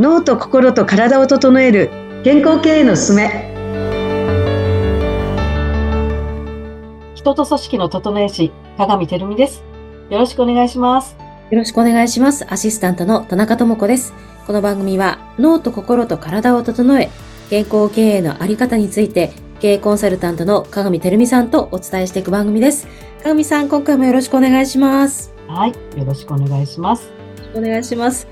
脳と心と体を整える健康経営のすすめ人と組織の整え師、鏡てるみです。よろしくお願いします。よろしくお願いします。アシスタントの田中智子です。この番組は脳と心と体を整え、健康経営のあり方について、経営コンサルタントの鏡てるみさんとお伝えしていく番組です。鏡さん、今回もよろしくお願いします。はい。よろしくお願いします。よろしくお願いします。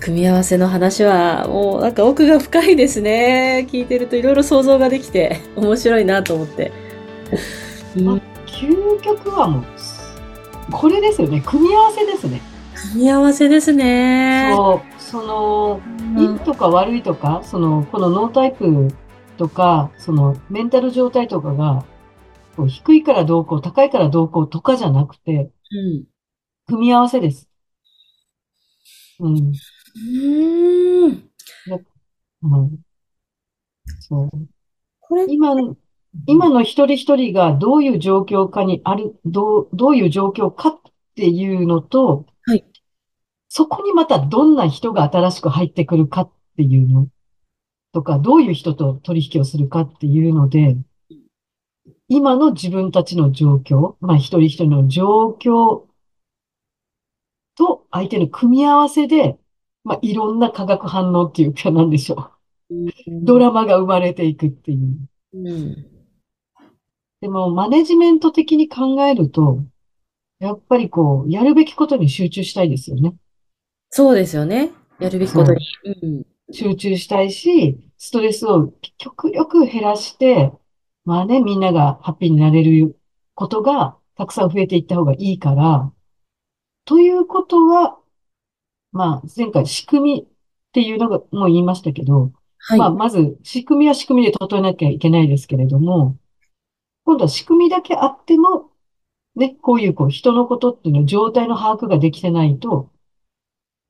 組み合わせの話は、もうなんか奥が深いですね。聞いてるといろいろ想像ができて、面白いなと思って。うん究極はもう、これですよね。組み合わせですね。組み合わせですね。そう。その、うんいいとか悪いとか、その、この脳タイプとか、その、メンタル状態とかが、こう低いからどうこう、高いからどうこうとかじゃなくて、うん組み合わせです。うん。うーん。うん。そう。これ、今、今の一人一人がどういう状況かにある、どう、どういう状況かっていうのと、はいそこにまたどんな人が新しく入ってくるかっていうのとか、どういう人と取引をするかっていうので、今の自分たちの状況、まあ一人一人の状況と相手の組み合わせで、まあいろんな化学反応っていうかなんでしょう。ドラマが生まれていくっていう。うん。でも、マネジメント的に考えると、やっぱりこう、やるべきことに集中したいですよね。そうですよね。やるべきことに。うん。集中したいし、ストレスを極力減らして、まあね、みんながハッピーになれることがたくさん増えていった方がいいから、ということは、まあ、前回仕組みっていうのがもう言いましたけど、はい。まあ、まず、仕組みは仕組みで整えなきゃいけないですけれども、今度は仕組みだけあっても、ね、こういう、こう、人のことっていうの、状態の把握ができてないと、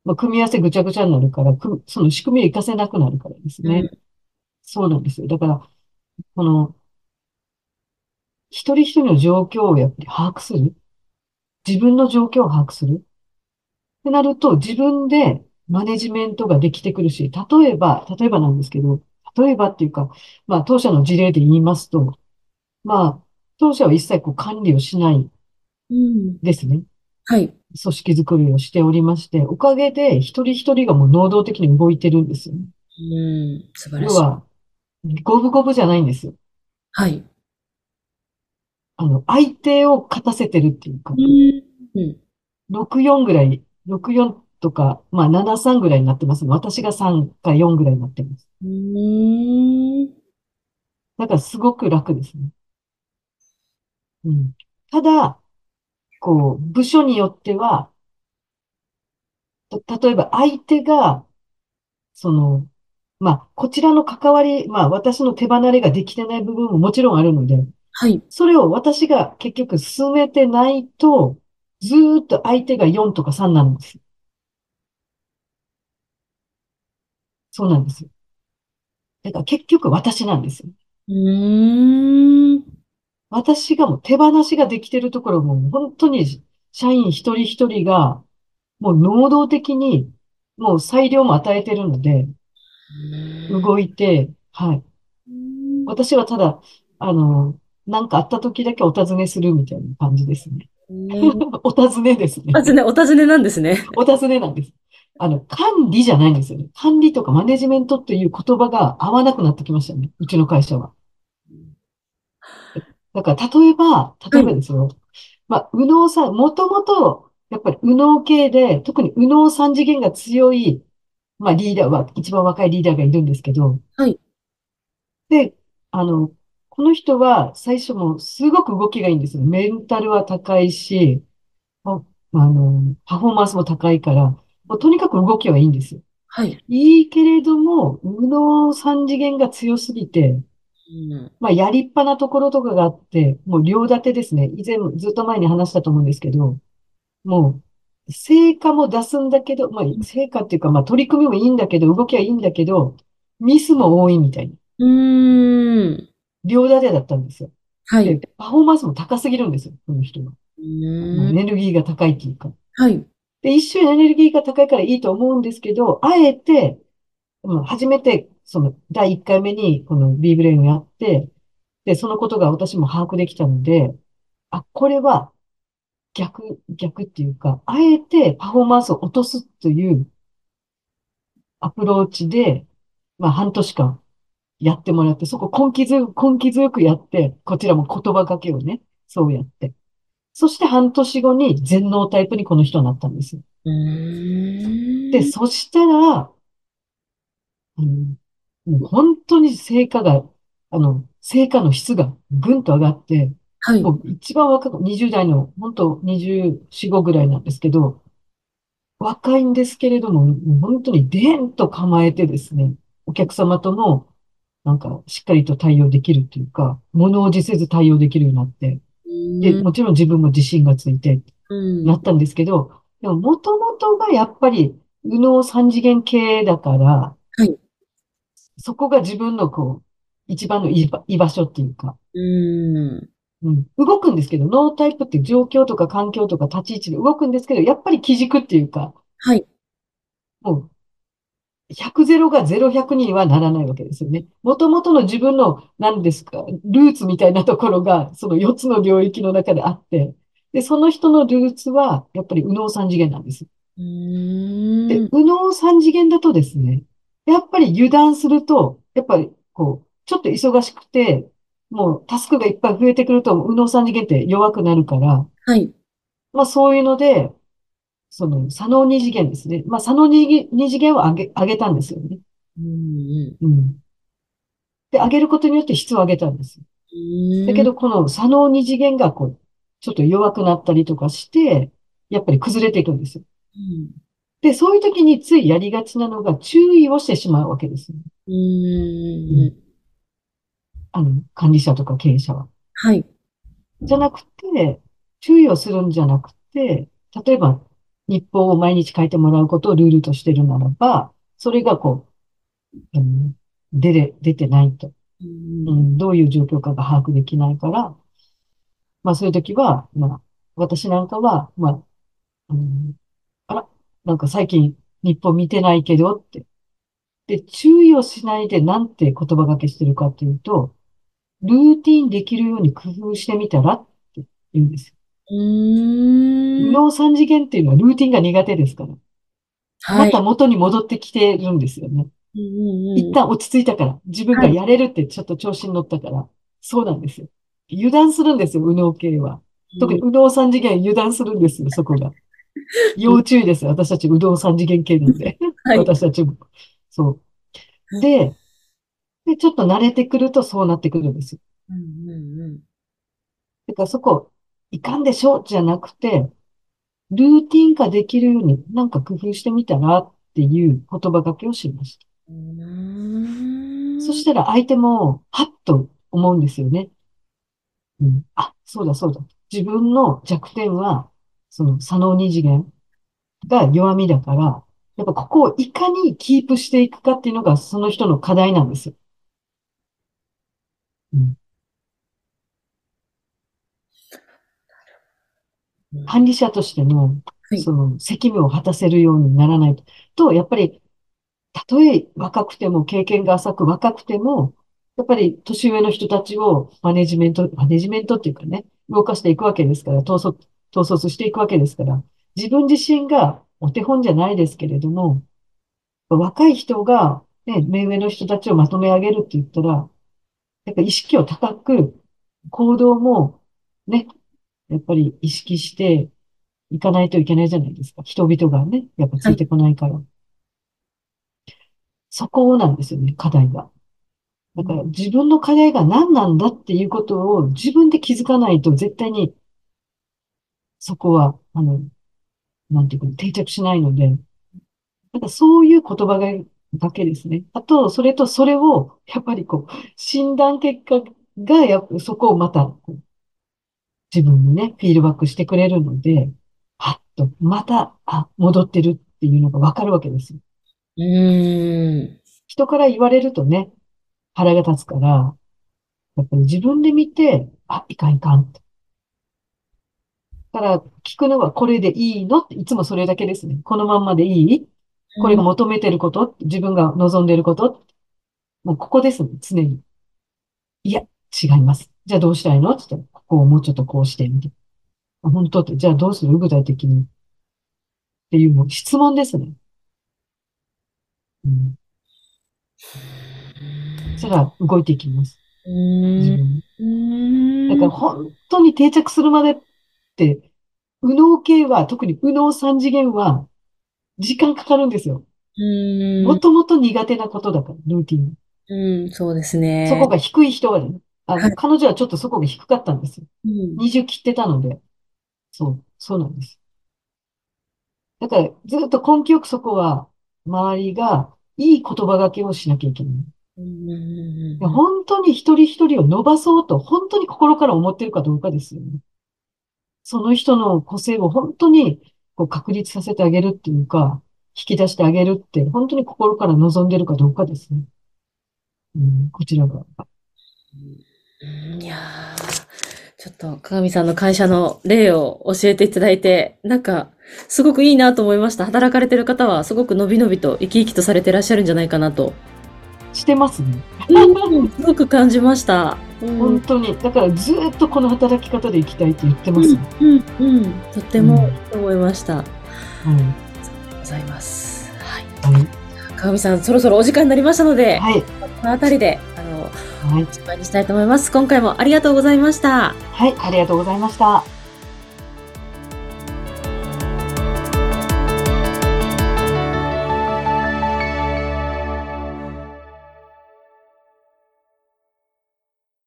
まあ、組み合わせぐちゃぐちゃになるから、くその仕組みを活かせなくなるからですね。そうなんですよ。だから、この、一人一人の状況をやっぱり把握する。自分の状況を把握する。ってなると、自分でマネジメントができてくるし、例えば、例えばなんですけど、例えばっていうか、まあ、当社の事例で言いますと、まあ、当社は一切こう管理をしないうん。ですね。はい。組織づくりをしておりまして、おかげで一人一人がもう能動的に動いてるんですよね。うん。素晴らしい。要は、五分五分じゃないんですよ。はい。あの、相手を勝たせてるっていうか、うん。64ぐらい、64とか、まあ73ぐらいになってますね。私が3か4ぐらいになってます。うん。だからすごく楽ですね。うん。ただ、こう、部署によっては、た例えば相手が、その、まあ、こちらの関わり、まあ、私の手離れができてない部分ももちろんあるので、はい。それを私が結局進めてないと、ずーっと相手が4とか3なんですよ。そうなんですよ。だから結局私なんですよ。うん。私がもう手放しができてるところも本当に社員一人一人がもう能動的にもう裁量も与えてるので動いて、はい。私はただ、あの、なんかあった時だけお尋ねするみたいな感じですね。ね お尋ねですね。まずね、お尋ねなんですね。お尋ねなんです。あの、管理じゃないんですよね。管理とかマネジメントっていう言葉が合わなくなってきましたね。うちの会社は。だから、例えば、例えばですよ。まあ、右脳さん、もともと、やっぱり右脳系で、特に右脳三次元が強い、まあ、リーダーは、一番若いリーダーがいるんですけど。はい。で、あの、この人は最初もすごく動きがいいんですよ。メンタルは高いし、ああの、パフォーマンスも高いから、もうとにかく動きはいいんですよ。はい。いいけれども、右脳三次元が強すぎて、うん。まあ、やりっぱなところとかがあって、もう両立てですね。以前、ずっと前に話したと思うんですけど、もう、成果も出すんだけど、まあ、成果っていうか、まあ、取り組みもいいんだけど、動きはいいんだけど、ミスも多いみたいな。うーん。両立てだったんですよ。はい。で、パフォーマンスも高すぎるんですよ、この人は。う。エネルギーが高いっていうか。はい。で、一瞬エネルギーが高いからいいと思うんですけど、あえて、うん初めて、その、第1回目に、この B ブレインをやって、で、そのことが私も把握できたので、あ、これは、逆、逆っていうか、あえてパフォーマンスを落とすというアプローチで、まあ半年間やってもらって、そこ根気強く、根気強くやって、こちらも言葉かけをね、そうやって。そして半年後に全能タイプにこの人になったんですよ。で、そしたら、うん、もう本当に成果が、あの、成果の質がぐんと上がって、はい。もう一番若く、20代の、本当24、5ぐらいなんですけど、若いんですけれども、もう本当にでんと構えてですね、お客様とも、なんか、しっかりと対応できるっていうか、物おじせず対応できるようになって、で、うんもちろん自分も自信がついて、うんなったんですけど、でも、もともとがやっぱり、右脳三次元系だから、はいそこが自分のこう、一番の居場居場所っていうか、うん。うん、動くんですけど、ノータイプって状況とか環境とか立ち位置で動くんですけど、やっぱり基軸っていうか、はい。もう、100ゼロが0、100にはならないわけですよね。もともとの自分の、何ですか、ルーツみたいなところが、その4つの領域の中であって、で、その人のルーツは、やっぱり右脳三次元なんです。で、ん。右脳三次元だとですね、やっぱり油断すると、やっぱりこう、ちょっと忙しくて、もうタスクがいっぱい増えてくると、右脳三次元って弱くなるから、はい。まあそういうので、その、左脳二次元ですね。まあ左脳二二次元を上げ、上げたんですよね。うんうん。で、上げることによって質を上げたんです。だけど、この左脳二次元がこう、ちょっと弱くなったりとかして、やっぱり崩れていくんですよ。うん、で、そういう時についやりがちなのが注意をしてしまうわけですよ。うん。あの、管理者とか経営者は。はい。じゃなくて、注意をするんじゃなくて、例えば、日報を毎日書いてもらうことをルールとしてるならば、それがこう、うん、出れ、出てないと。ううんん、どういう状況かが把握できないから、まあそういう時は、まあ、私なんかは、まあ、うん、あら、なんか最近日報見てないけどって。で、注意をしないでなんて言葉掛けしてるかっていうと、ルーティンできるように工夫してみたらって言うんですよ。うん。脳三次元っていうのはルーティンが苦手ですから。はいまた。元に戻ってきてるんですよね。うんうん一旦落ち着いたから、自分がやれるってちょっと調子に乗ったから、そうなんですよ。油断するんですよ、右脳系は。特に右脳三次元油断するんですよ、そこが。要注意ですよ、私たち右脳三次元系なんで。はい。私たちも。そう。で、で、ちょっと慣れてくるとそうなってくるんですよ。うんうんうんだからそこ、いかんでしょじゃなくて、ルーティン化できるようになんか工夫してみたらっていう言葉掛けをしました。うん。そしたら相手も、はっと思うんですよね。うん。あ、そうだそうだ。自分の弱点は、その左脳二次元が弱みだから、やっぱここをいかにキープしていくかっていうのがその人の課題なんですよ。うん。管理者としての、はい。その責務を果たせるようにならないと、とやっぱり、たとえ若くても経験が浅く若くても、やっぱり年上の人たちをマネジメント、マネジメントっていうかね、動かしていくわけですから、統率、統率していくわけですから、自分自身がお手本じゃないですけれども、若い人が、ね、目上の人たちをまとめ上げるって言ったら、やっぱ意識を高く、行動も、ね、やっぱり意識していかないといけないじゃないですか。人々がね、やっぱついてこないから。そこなんですよね、課題が。だから自分の課題が何なんだっていうことを自分で気づかないと絶対にそこは、あの、なんていうか、定着しないので、なんかそういう言葉がだけですね。あと、それとそれを、やっぱりこう、診断結果が、やっぱそこをまた、自分にね、フィードバックしてくれるので、はっと、また、あ、戻ってるっていうのがわかるわけですよ。うん。人から言われるとね、腹が立つから、やっぱり自分で見て、あ、いかんいかん。だから、聞くのはこれでいいのって、いつもそれだけですね。このまんまでいい？これが求めてること、自分が望んでること、もうここですね、常に。いや、違います。じゃあどうしたいの？って言ったら、ここをもうちょっとこうして、みたいな。あ本当って、じゃあどうする？具体的に。っていうの、質問ですね。うん。そしたら動いていきます。う自ん。分。だから本当に定着するまでって、右脳系は、特に右脳三次元は、時間かかるんですよ。うんもともと苦手なことだから、ルーティン。うん、そうですね。そこが低い人がね、あの、はい彼女はちょっとそこが低かったんですよ。うん、20切ってたので。そう、そうなんです。だから、ずっと根気よくそこは、周りが、いい言葉がけをしなきゃいけない。本当に一人一人を伸ばそうと、本当に心から思ってるかどうかですよね。その人の個性を本当にこう確立させてあげるっていうか、引き出してあげるって、本当に心から望んでるかどうかですね。うん、こちらが。うんいやーちょっと、鏡さんの会社の例を教えていただいて、なんか、すごくいいなと思いました。働かれてる方は、すごく伸び伸びと生き生きとされてらっしゃるんじゃないかなと。してますね。うんすごく感じました。うん本当に。だからずっとこの働き方で生きたいって言ってます。うん、うん、うん。とってもいいと思いました。ありはい。がとうございます。はい。はい。鏡さん、そろそろお時間になりましたので、はい。このあたりで、はい。失敗にしたいと思います。今回もありがとうございました。はい。ありがとうございました。